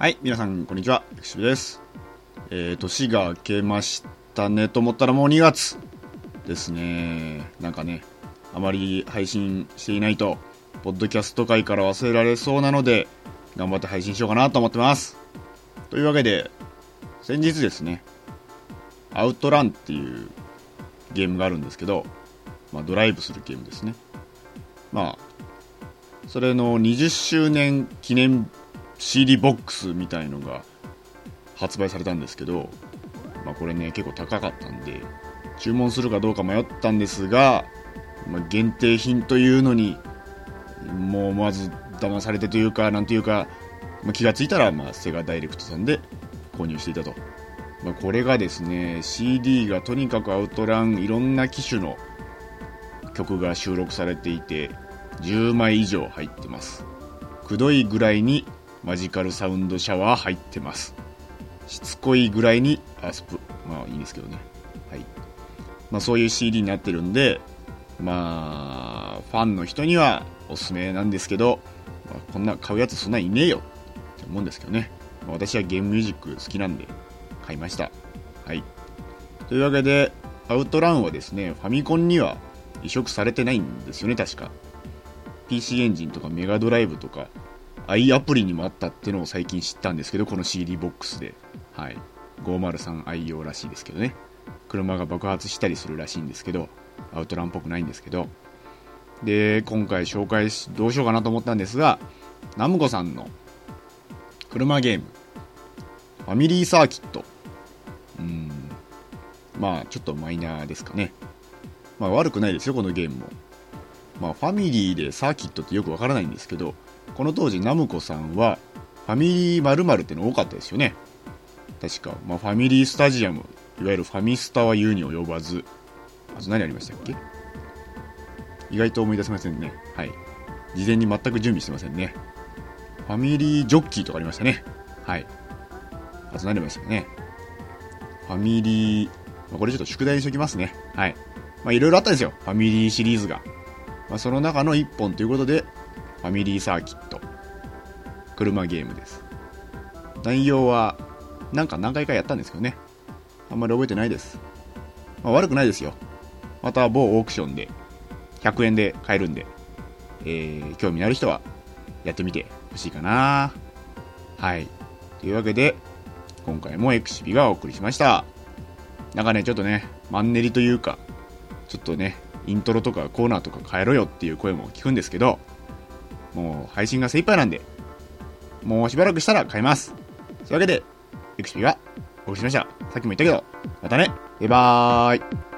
はい、皆さん、こんにちは。エクシブです。えー、年が明けましたねと思ったらもう2月ですね。なんかね、あまり配信していないと、ポッドキャスト界から忘れられそうなので、頑張って配信しようかなと思ってます。というわけで、先日ですね、アウトランっていうゲームがあるんですけど、まあ、ドライブするゲームですね。まあ、それの20周年記念 CD ボックスみたいのが発売されたんですけど、まあ、これね結構高かったんで注文するかどうか迷ったんですが、まあ、限定品というのにもうまず騙されてというかなんていうか、まあ、気がついたら、まあ、セガダイレクトさんで購入していたと、まあ、これがですね CD がとにかくアウトランいろんな機種の曲が収録されていて10枚以上入ってます。くどいぐらいにマジカルサウンドシャワー入ってます。しつこいぐらいにアスプまあいいんですけどね。はい。まあそういう CD になってるんでまあファンの人にはおすすめなんですけど、まあ、こんな買うやつそんないねえよ。って思うんですけどね、まあ、私はゲームミュージック好きなんで買いました。はい。というわけでアウトランはですねファミコンには移植されてないんですよね確か。PC エンジンとかメガドライブとか i アプリにもあったっていうのを最近知ったんですけどこの CD ボックスで。はい。503愛用らしいですけどね。車が爆発したりするらしいんですけどアウトランっぽくないんですけど。で今回紹介しどうしようかなと思ったんですがナムコさんの車ゲーム。ファミリーサーキット。うん。まあちょっとマイナーですかね。まあ悪くないですよこのゲームも。まあファミリーでサーキットってよくわからないんですけどこの当時ナムコさんはファミリー〇〇っての多かったですよね。確か、まあ、ファミリースタジアムいわゆるファミスタは言うに及ばず。あと何ありましたっけ？意外と思い出せませんね。はい。事前に全く準備してませんね。ファミリージョッキーとかありましたね。はい。あと何ありましたかね？ファミリー、まあ、これちょっと宿題にしときますね。はい。まあいろいろあったんですよ。ファミリーシリーズが、まあ、その中の1本ということでファミリーサーキット。車ゲームです。内容はなんか何回かやったんですけどね。あんまり覚えてないです、まあ、悪くないですよ。また某オークションで100円で買えるんで、えー、興味のある人はやってみてほしいかな。はい。というわけで今回もエクシビがお送りしました。なんかねちょっとねマンネリというかちょっとねイントロとかコーナーとか変えろよっていう声も聞くんですけどもう配信が精一杯なんで、もうしばらくしたら買います。というわけで、エクシピがお送りしました。さっきも言ったけど、またね、バイバーイ。